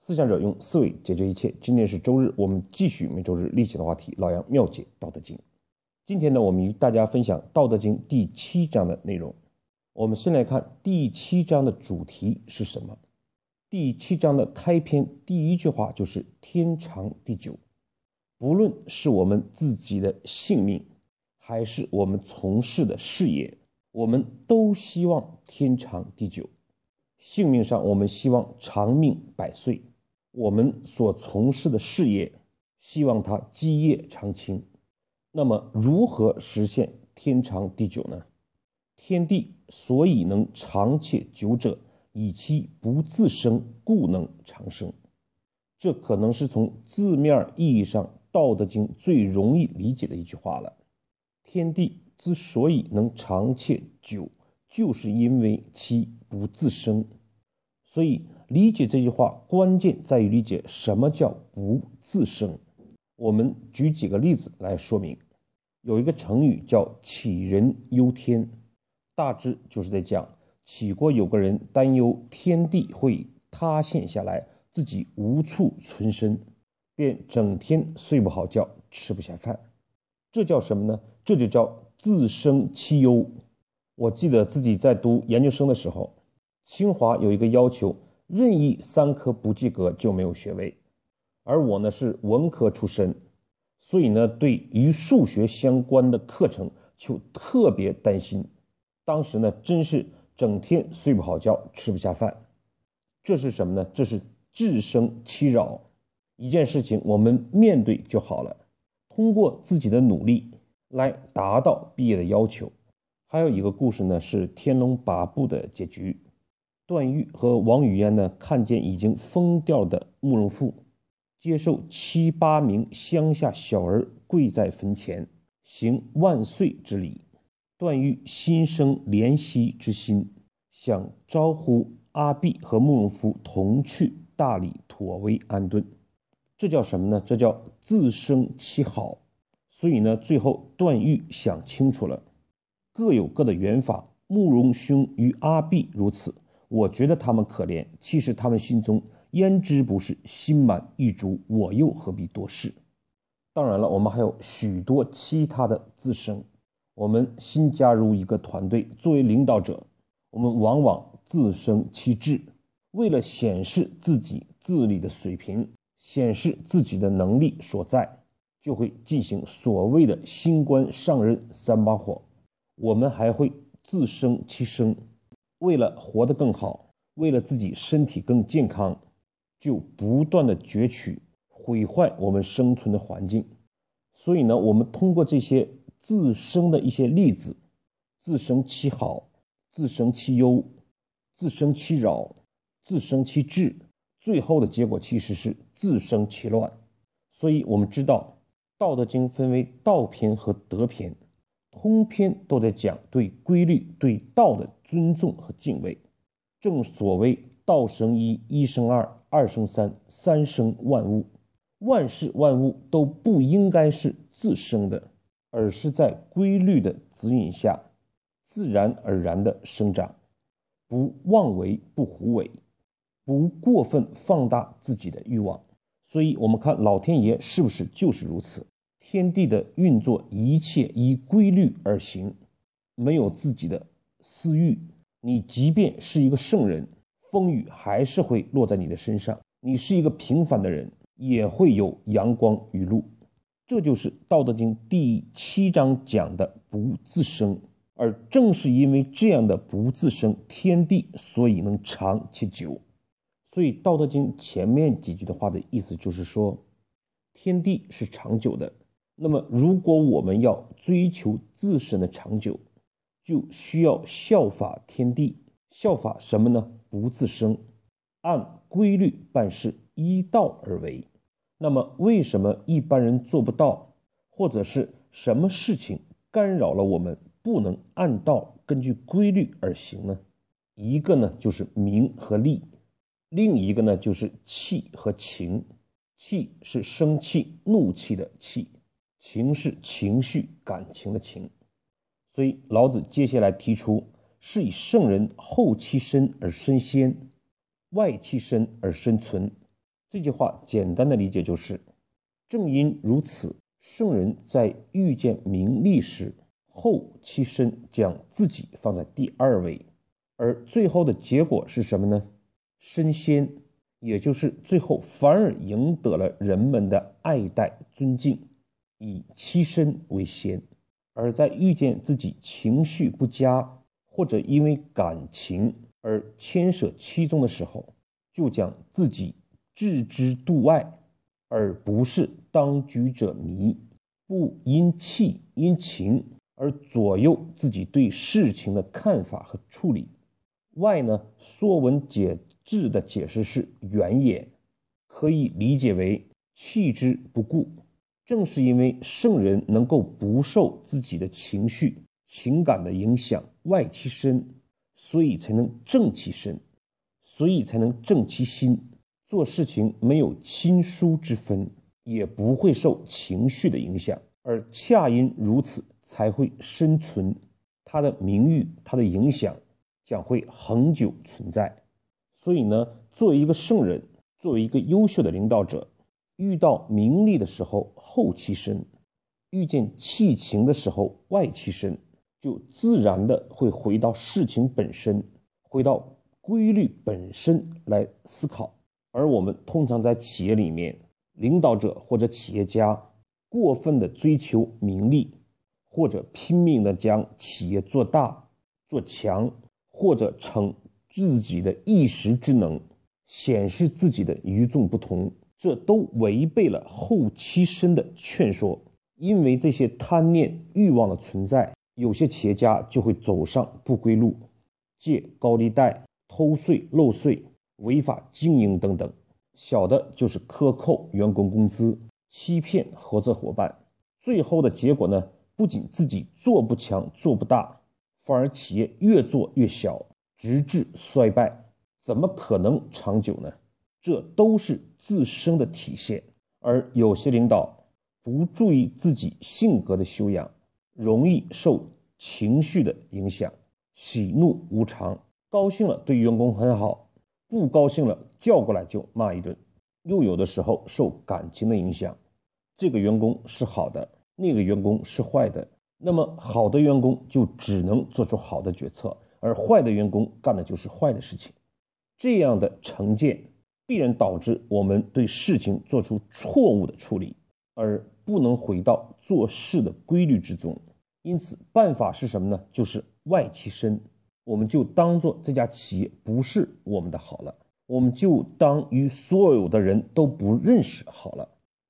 思想者用思维解决一切。今天是周日，我们继续每周日例行的话题：老杨妙解《道德经》。今天呢，我们与大家分享《道德经》第七章的内容。我们先来看第七章的主题是什么？第七章的开篇第一句话就是“天长地久”。不论是我们自己的性命，还是我们从事的事业，我们都希望天长地久。性命上，我们希望长命百岁；我们所从事的事业，希望它基业长青。那么，如何实现天长地久呢？天地所以能长且久者，以其不自生，故能长生。这可能是从字面意义上，《道德经》最容易理解的一句话了。天地之所以能长且久，就是因为其不自生。所以，理解这句话关键在于理解什么叫不自生。我们举几个例子来说明。有一个成语叫“杞人忧天”，大致就是在讲杞国有个人担忧天地会塌陷下来，自己无处存身，便整天睡不好觉，吃不下饭。这叫什么呢？这就叫自生其忧。我记得自己在读研究生的时候。清华有一个要求，任意三科不及格就没有学位，而我呢是文科出身，所以呢对与数学相关的课程就特别担心。当时呢真是整天睡不好觉，吃不下饭。这是什么呢？这是自生其扰。一件事情我们面对就好了，通过自己的努力来达到毕业的要求。还有一个故事呢，是《天龙八部》的结局。段誉和王语嫣呢，看见已经疯掉的慕容复，接受七八名乡下小儿跪在坟前行万岁之礼，段誉心生怜惜之心，想招呼阿碧和慕容复同去大理妥为安顿。这叫什么呢？这叫自生其好。所以呢，最后段誉想清楚了，各有各的缘法，慕容兄与阿碧如此。我觉得他们可怜，其实他们心中焉知不是心满意足？我又何必多事？当然了，我们还有许多其他的自生。我们新加入一个团队，作为领导者，我们往往自生其志，为了显示自己自理的水平，显示自己的能力所在，就会进行所谓的新官上任三把火。我们还会自生其生。为了活得更好，为了自己身体更健康，就不断的攫取、毁坏我们生存的环境。所以呢，我们通过这些自生的一些例子，自生其好，自生其忧，自生其扰，自生其智，最后的结果其实是自生其乱。所以我们知道，《道德经》分为道篇和德篇。通篇都在讲对规律、对道的尊重和敬畏。正所谓“道生一，一生二，二生三，三生万物”。万事万物都不应该是自生的，而是在规律的指引下，自然而然的生长。不妄为，不胡为，不过分放大自己的欲望。所以，我们看老天爷是不是就是如此？天地的运作，一切依规律而行，没有自己的私欲。你即便是一个圣人，风雨还是会落在你的身上；你是一个平凡的人，也会有阳光雨露。这就是《道德经》第七章讲的“不自生”。而正是因为这样的不自生，天地所以能长且久。所以，《道德经》前面几句的话的意思就是说，天地是长久的。那么，如果我们要追求自身的长久，就需要效法天地，效法什么呢？不自生，按规律办事，依道而为。那么，为什么一般人做不到？或者是什么事情干扰了我们不能按道根据规律而行呢？一个呢就是名和利，另一个呢就是气和情。气是生气、怒气的气。情是情绪、感情的情，所以老子接下来提出：是以圣人后其身而身先，外其身而身存。这句话简单的理解就是：正因如此，圣人在遇见名利时，后其身，将自己放在第二位，而最后的结果是什么呢？身先，也就是最后反而赢得了人们的爱戴尊敬，以其身为先。而在遇见自己情绪不佳，或者因为感情而牵涉其中的时候，就将自己置之度外，而不是当局者迷，不因气因情而左右自己对事情的看法和处理。外呢，《说文解字》的解释是“远也”，可以理解为弃之不顾。正是因为圣人能够不受自己的情绪、情感的影响，外其身，所以才能正其身，所以才能正其心。做事情没有亲疏之分，也不会受情绪的影响，而恰因如此，才会生存。他的名誉，他的影响将会恒久存在。所以呢，作为一个圣人，作为一个优秀的领导者。遇到名利的时候，后其身；遇见气情的时候，外其身，就自然的会回到事情本身，回到规律本身来思考。而我们通常在企业里面，领导者或者企业家过分的追求名利，或者拼命的将企业做大做强，或者逞自己的一时之能，显示自己的与众不同。这都违背了后期生的劝说，因为这些贪念欲望的存在，有些企业家就会走上不归路，借高利贷、偷税漏税、违法经营等等；小的就是克扣员工工资、欺骗合作伙伴。最后的结果呢，不仅自己做不强、做不大，反而企业越做越小，直至衰败，怎么可能长久呢？这都是自身的体现，而有些领导不注意自己性格的修养，容易受情绪的影响，喜怒无常，高兴了对员工很好，不高兴了叫过来就骂一顿，又有的时候受感情的影响，这个员工是好的，那个员工是坏的，那么好的员工就只能做出好的决策，而坏的员工干的就是坏的事情，这样的成见。必然导致我们对事情做出错误的处理，而不能回到做事的规律之中。因此，办法是什么呢？就是外其身，我们就当做这家企业不是我们的好了，我们就当与所有的人都不认识好了，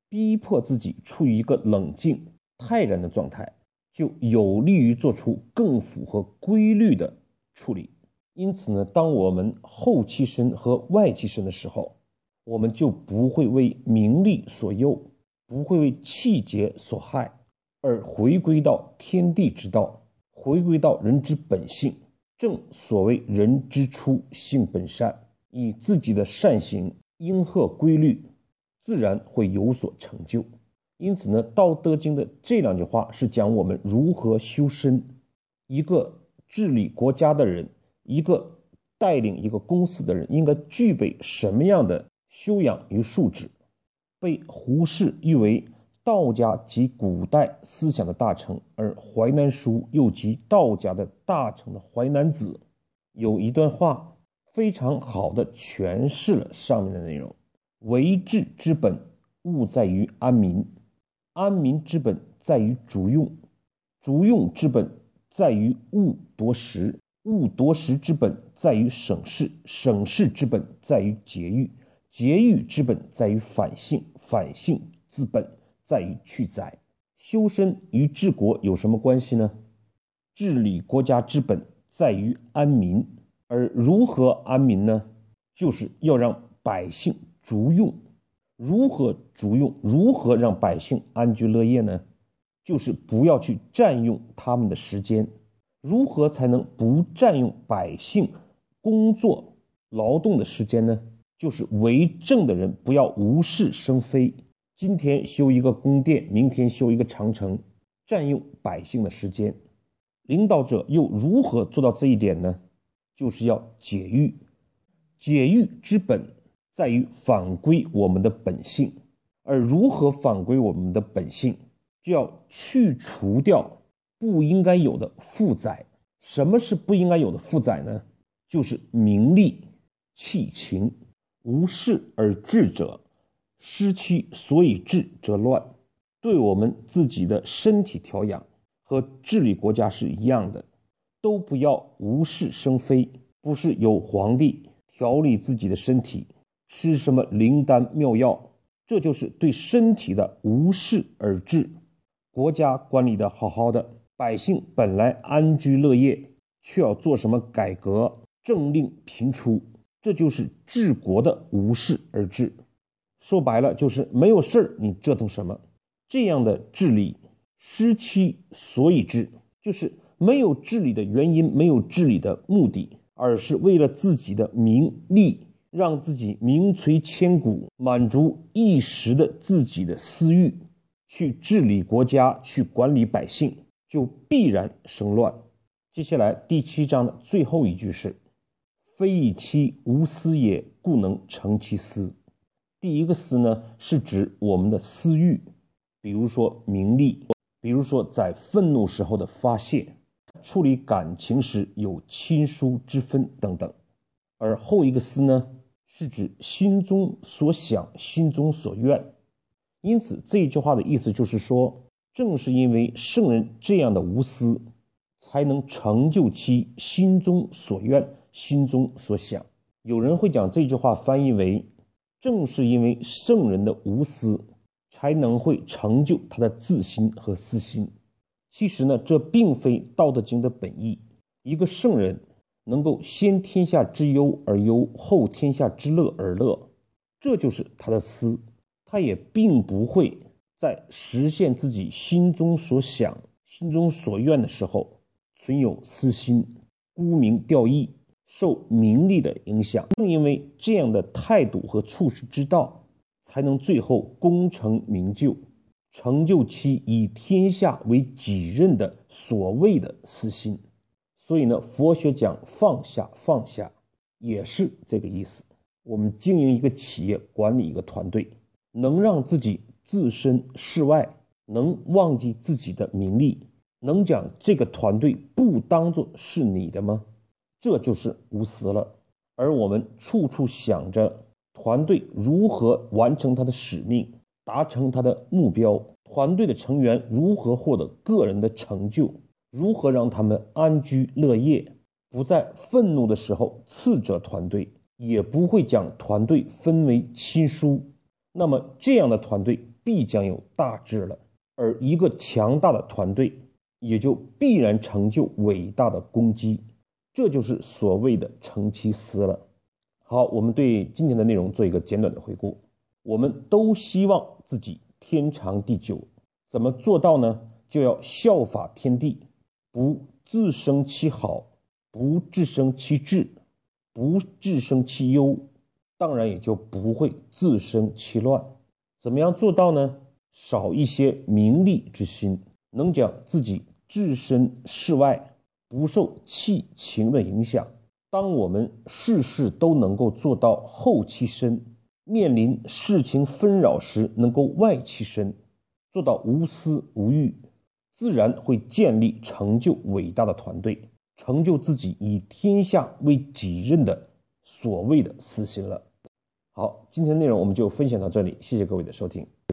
逼迫自己处于一个冷静泰然的状态，就有利于做出更符合规律的处理。因此呢，当我们后期身和外期身的时候，我们就不会为名利所诱，不会为气节所害，而回归到天地之道，回归到人之本性。正所谓人之初，性本善，以自己的善行应和规律，自然会有所成就。因此呢，《道德经》的这两句话是讲我们如何修身。一个治理国家的人。一个带领一个公司的人应该具备什么样的修养与素质？被胡适誉为道家及古代思想的大成，而《淮南书》又集道家的大成的《淮南子》，有一段话非常好的诠释了上面的内容：为治之本，务在于安民；安民之本，在于主用；主用之本，在于务夺食。勿夺食之本在于省事，省事之本在于节欲，节欲之本在于反性，反性之本在于去宰。修身与治国有什么关系呢？治理国家之本在于安民，而如何安民呢？就是要让百姓足用。如何足用？如何让百姓安居乐业呢？就是不要去占用他们的时间。如何才能不占用百姓工作劳动的时间呢？就是为政的人不要无事生非，今天修一个宫殿，明天修一个长城，占用百姓的时间。领导者又如何做到这一点呢？就是要解欲，解欲之本在于返归我们的本性。而如何返归我们的本性，就要去除掉不应该有的负载。什么是不应该有的负载呢？就是名利、弃情、无事而治者，失其所以治则乱。对我们自己的身体调养和治理国家是一样的，都不要无事生非。不是有皇帝调理自己的身体，吃什么灵丹妙药，这就是对身体的无事而治。国家管理的好好的，百姓本来安居乐业，却要做什么改革？政令频出，这就是治国的无事而治。说白了，就是没有事儿，你折腾什么？这样的治理失其所以治，就是没有治理的原因，没有治理的目的，而是为了自己的名利，让自己名垂千古，满足一时的自己的私欲，去治理国家，去管理百姓，就必然生乱。接下来第七章的最后一句是：“非以其无私也，故能成其私。”第一个私呢，是指我们的私欲。比如说名利，比如说在愤怒时候的发泄，处理感情时有亲疏之分等等。而后一个思呢，是指心中所想、心中所愿。因此这一句话的意思就是说，正是因为圣人这样的无私，才能成就其心中所愿、心中所想。有人会将这句话翻译为：正是因为圣人的无私。才能会成就他的自心和私心。其实呢，这并非《道德经》的本意。一个圣人能够先天下之忧而忧，后天下之乐而乐，这就是他的私。他也并不会在实现自己心中所想、心中所愿的时候存有私心，沽名钓誉，受名利的影响。正因为这样的态度和处世之道。才能最后功成名就，成就其以天下为己任的所谓的私心。所以呢，佛学讲放下，放下也是这个意思。我们经营一个企业，管理一个团队，能让自己置身事外，能忘记自己的名利，能将这个团队不当做是你的吗？这就是无私了。而我们处处想着。团队如何完成他的使命，达成他的目标？团队的成员如何获得个人的成就？如何让他们安居乐业？不在愤怒的时候斥责团队，也不会将团队分为亲疏。那么这样的团队必将有大志了，而一个强大的团队也就必然成就伟大的功绩。这就是所谓的成其私了。好，我们对今天的内容做一个简短的回顾。我们都希望自己天长地久，怎么做到呢？就要效法天地，不自生其好，不自生其智，不自生其忧，当然也就不会自生其乱。怎么样做到呢？少一些名利之心，能将自己置身事外，不受气情的影响。当我们事事都能够做到后其身，面临事情纷扰时能够外其身，做到无私无欲，自然会建立成就伟大的团队，成就自己以天下为己任的所谓的私心了。好，今天的内容我们就分享到这里，谢谢各位的收听。